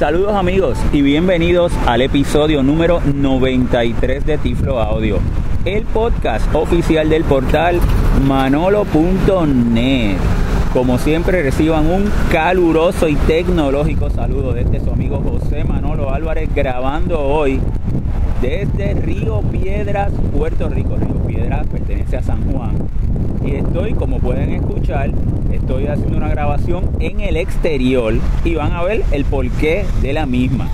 Saludos amigos y bienvenidos al episodio número 93 de Tiflo Audio, el podcast oficial del portal manolo.net. Como siempre reciban un caluroso y tecnológico saludo desde su amigo José Manolo Álvarez grabando hoy desde Río Piedras, Puerto Rico. Río Piedras pertenece a San Juan. Y estoy, como pueden escuchar, estoy haciendo una grabación en el exterior y van a ver el porqué de la misma.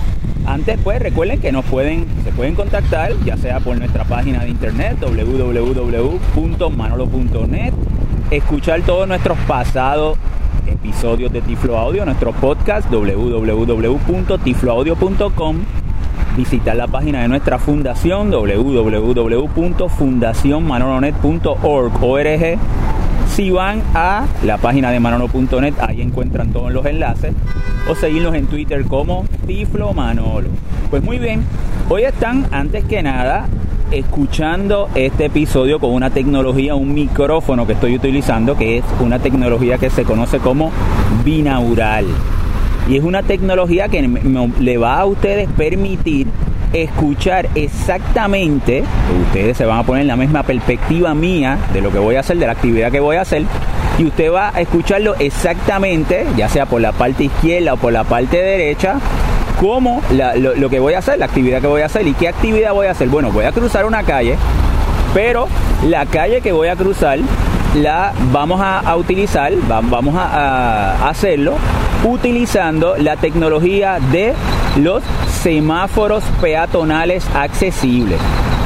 Antes pues recuerden que nos pueden, se pueden contactar ya sea por nuestra página de internet www.manolo.net, escuchar todos nuestros pasados episodios de Tiflo Audio, nuestro podcast www.tifloaudio.com visitar la página de nuestra fundación www.fundacionmanolonet.org. Si van a la página de manolo.net, ahí encuentran todos los enlaces. O seguirnos en Twitter como Tiflo Manolo. Pues muy bien, hoy están antes que nada escuchando este episodio con una tecnología, un micrófono que estoy utilizando, que es una tecnología que se conoce como binaural. Y es una tecnología que le va a ustedes permitir escuchar exactamente, ustedes se van a poner en la misma perspectiva mía de lo que voy a hacer, de la actividad que voy a hacer, y usted va a escucharlo exactamente, ya sea por la parte izquierda o por la parte derecha, como lo, que voy a hacer, la actividad que voy a hacer. ¿Y qué actividad voy a hacer? Bueno, voy a cruzar una calle, pero la calle que voy a cruzar la vamos a, utilizar, vamos a hacerlo utilizando la tecnología de los semáforos peatonales accesibles.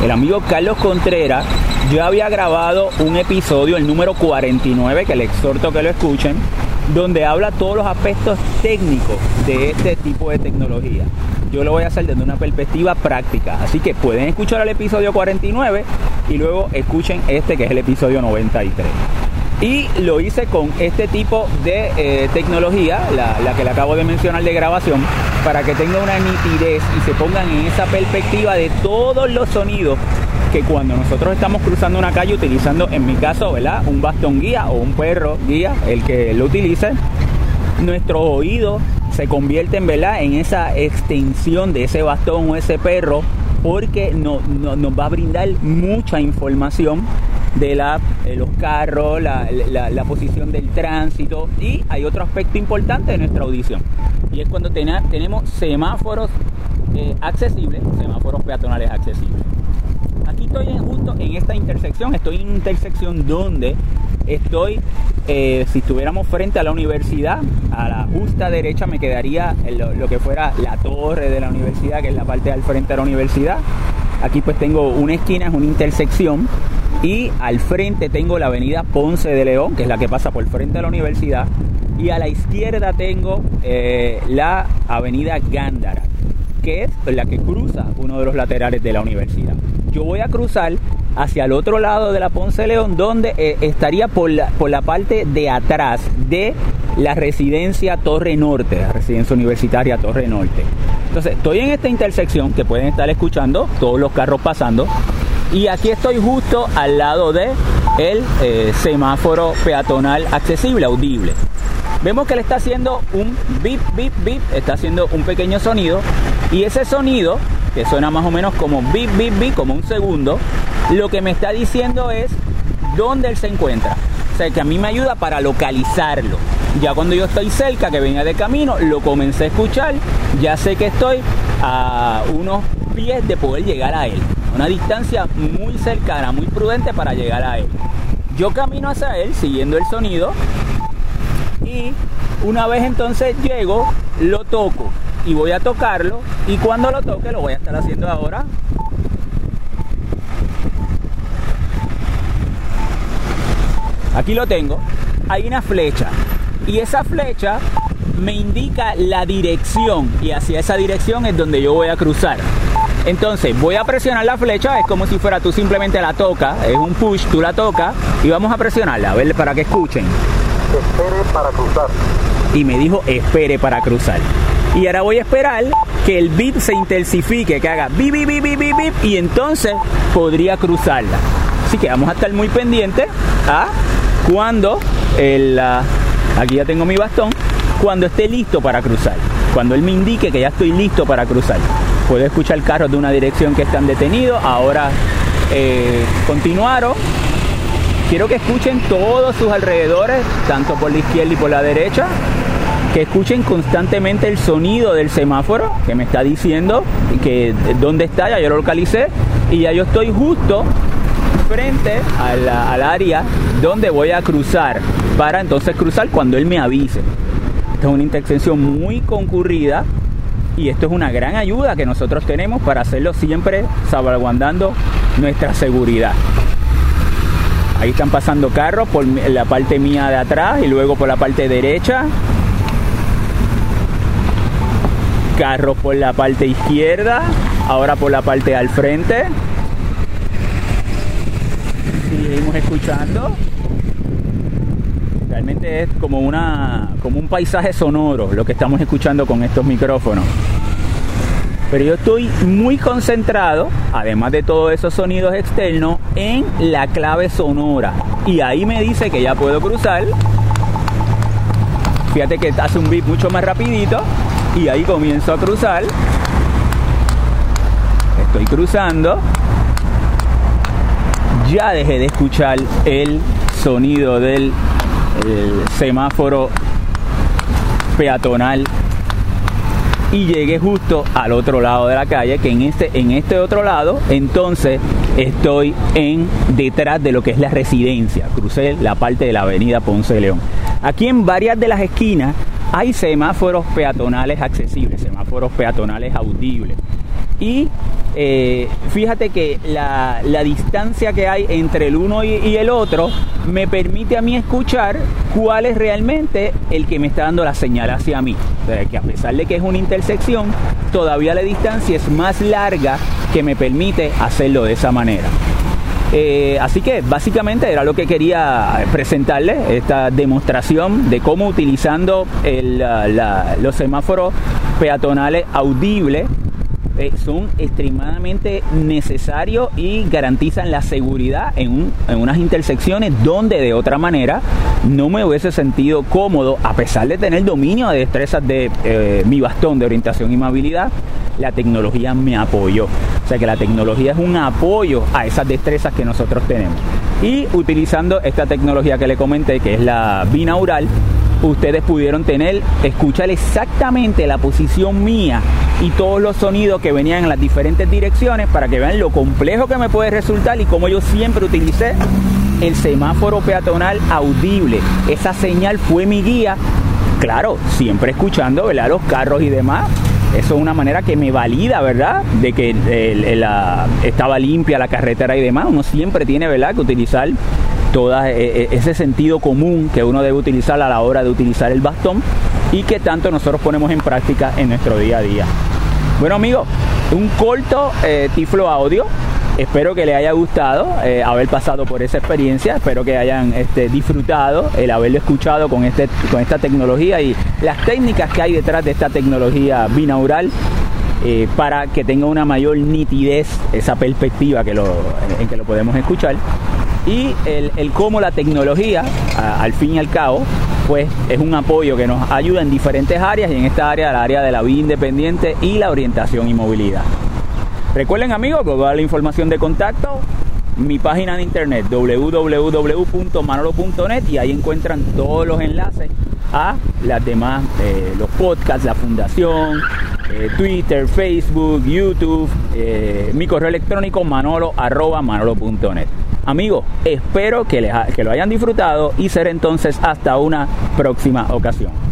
El amigo Carlos Contreras ya había grabado un episodio, el número 49, que le exhorto que lo escuchen, donde habla todos los aspectos técnicos de este tipo de tecnología. Yo lo voy a hacer desde una perspectiva práctica. Así que pueden escuchar el episodio 49 y luego escuchen este que es el episodio 93. Y lo hice con este tipo de eh, tecnología, la, que le acabo de mencionar de grabación, para que tenga una nitidez y se pongan en esa perspectiva de todos los sonidos que cuando nosotros estamos cruzando una calle utilizando, en mi caso, ¿verdad? Un bastón guía o un perro guía, el que lo utilice, nuestro oído se convierte en, ¿verdad? En esa extensión de ese bastón o ese perro porque nos va a brindar mucha información de la, eh, los carros, la, posición del tránsito y hay otro aspecto importante de nuestra audición y es cuando tenemos semáforos eh, accesibles, semáforos peatonales accesibles. Aquí estoy justo en esta intersección, estoy en una intersección donde estoy, eh, si estuviéramos frente a la universidad, a la justa derecha me quedaría lo, lo, que fuera la torre de la universidad, que es la parte al frente de la universidad. Aquí pues tengo una esquina, es una intersección y al frente tengo la avenida Ponce de León, que es la que pasa por el frente de la universidad. Y a la izquierda tengo eh, la avenida Gándara, que es la que cruza uno de los laterales de la universidad. Yo voy a cruzar hacia el otro lado de la Ponce de León, donde eh, estaría por la, por la parte de atrás de la residencia Torre Norte, la residencia universitaria Torre Norte. Entonces, estoy en esta intersección que pueden estar escuchando todos los carros pasando y aquí estoy justo al lado de el eh, semáforo peatonal accesible, audible. Vemos que le está haciendo un bip, bip, bip, está haciendo un pequeño sonido y ese sonido, que suena más o menos como bip, bip, bip, como un segundo, lo que me está diciendo es dónde él se encuentra. O sea, que a mí me ayuda para localizarlo. Ya cuando yo estoy cerca, que venía de camino, lo comencé a escuchar, ya sé que estoy a unos pies de poder llegar a él una distancia muy cercana, muy prudente para llegar a él. Yo camino hacia él siguiendo el sonido y una vez entonces llego, lo toco y voy a tocarlo y cuando lo toque lo voy a estar haciendo ahora. Aquí lo tengo. Hay una flecha y esa flecha me indica la dirección y hacia esa dirección es donde yo voy a cruzar. Entonces voy a presionar la flecha, es como si fuera tú simplemente la tocas, es un push, tú la tocas y vamos a presionarla, a ver para que escuchen. Espere para cruzar. Y me dijo espere para cruzar. Y ahora voy a esperar que el bip se intensifique, que haga bip, bip, bip, bip, bip, y entonces podría cruzarla. Así que vamos a estar muy pendientes a cuando el, aquí ya tengo mi bastón, cuando esté listo para cruzar. cuando él me indique que ya estoy listo para cruzar. Puedo escuchar carros de una dirección que están detenidos, ahora eh, continuaron. Quiero que escuchen todos sus alrededores, tanto por la izquierda y por la derecha, que escuchen constantemente el sonido del semáforo que me está diciendo que dónde está, ya yo lo localicé y ya yo estoy justo frente al área donde voy a cruzar para entonces cruzar cuando él me avise. Esta es una intersección muy concurrida y esto es una gran ayuda que nosotros tenemos para hacerlo siempre salvaguardando nuestra seguridad. Ahí están pasando carros por la parte mía de atrás y luego por la parte derecha. Carros por la parte izquierda, ahora por la parte al frente. Seguimos escuchando. Realmente es como una como un paisaje sonoro lo que estamos escuchando con estos micrófonos. Pero yo estoy muy concentrado, además de todos esos sonidos externos, en la clave sonora. Y ahí me dice que ya puedo cruzar. Fíjate que hace un beat mucho más rapidito. Y ahí comienzo a cruzar. Estoy cruzando. Ya dejé de escuchar el sonido del semáforo peatonal y llegué justo al otro lado de la calle, que en este, en este otro lado, entonces estoy en detrás de lo que es la residencia. Crucé la parte de la avenida Ponce de León. Aquí en varias de las esquinas hay semáforos peatonales accesibles, semáforos peatonales audibles. Y eh, fíjate que la, distancia que hay entre el uno y, el otro me permite a mí escuchar cuál es realmente el que me está dando la señal hacia mí. que a pesar de que es una intersección, todavía la distancia es más larga que me permite hacerlo de esa manera. Eh, así que básicamente era lo que quería presentarles, esta demostración de cómo utilizando los semáforos peatonales audibles eh, son extremadamente necesarios y garantizan la seguridad en, unas intersecciones donde de otra manera no me hubiese sentido cómodo, a pesar de tener dominio de destrezas de eh, mi bastón de orientación y movilidad, la tecnología me apoyó. O sea que la tecnología es un apoyo a esas destrezas que nosotros tenemos. Y utilizando esta tecnología que le comenté, que es la binaural, ustedes pudieron tener, escuchar exactamente la posición mía y todos los sonidos que venían en las diferentes direcciones para que vean lo complejo que me puede resultar y como yo siempre utilicé el semáforo peatonal audible. Esa señal fue mi guía, claro, siempre escuchando ¿verdad? los carros y demás. Eso es una manera que me valida, ¿verdad? De que estaba limpia la carretera y demás. Uno siempre tiene, ¿verdad?, que utilizar todo eh, eh, ese sentido común que uno debe utilizar a la hora de utilizar el bastón y que tanto nosotros ponemos en práctica en nuestro día a día. Bueno amigos, un corto eh, tiflo audio. Espero que les haya gustado haber pasado por esa experiencia. Espero que hayan este, disfrutado el haberlo escuchado con, este, con esta tecnología y las técnicas que hay detrás de esta tecnología binaural para que tenga una mayor nitidez esa perspectiva que lo, en que lo podemos escuchar y el, cómo la tecnología, al fin y al cabo, pues es un apoyo que nos ayuda en diferentes áreas y en esta área, la área de la vida independiente y la orientación y movilidad. Recuerden amigos, que dar la información de contacto, mi página de internet www.manolo.net y ahí encuentran todos los enlaces a las demás, eh, los podcasts, la fundación, eh, Twitter, Facebook, YouTube, eh, mi correo electrónico manolo manolo.net. Amigos, espero que, les que lo hayan disfrutado y será entonces hasta una próxima ocasión.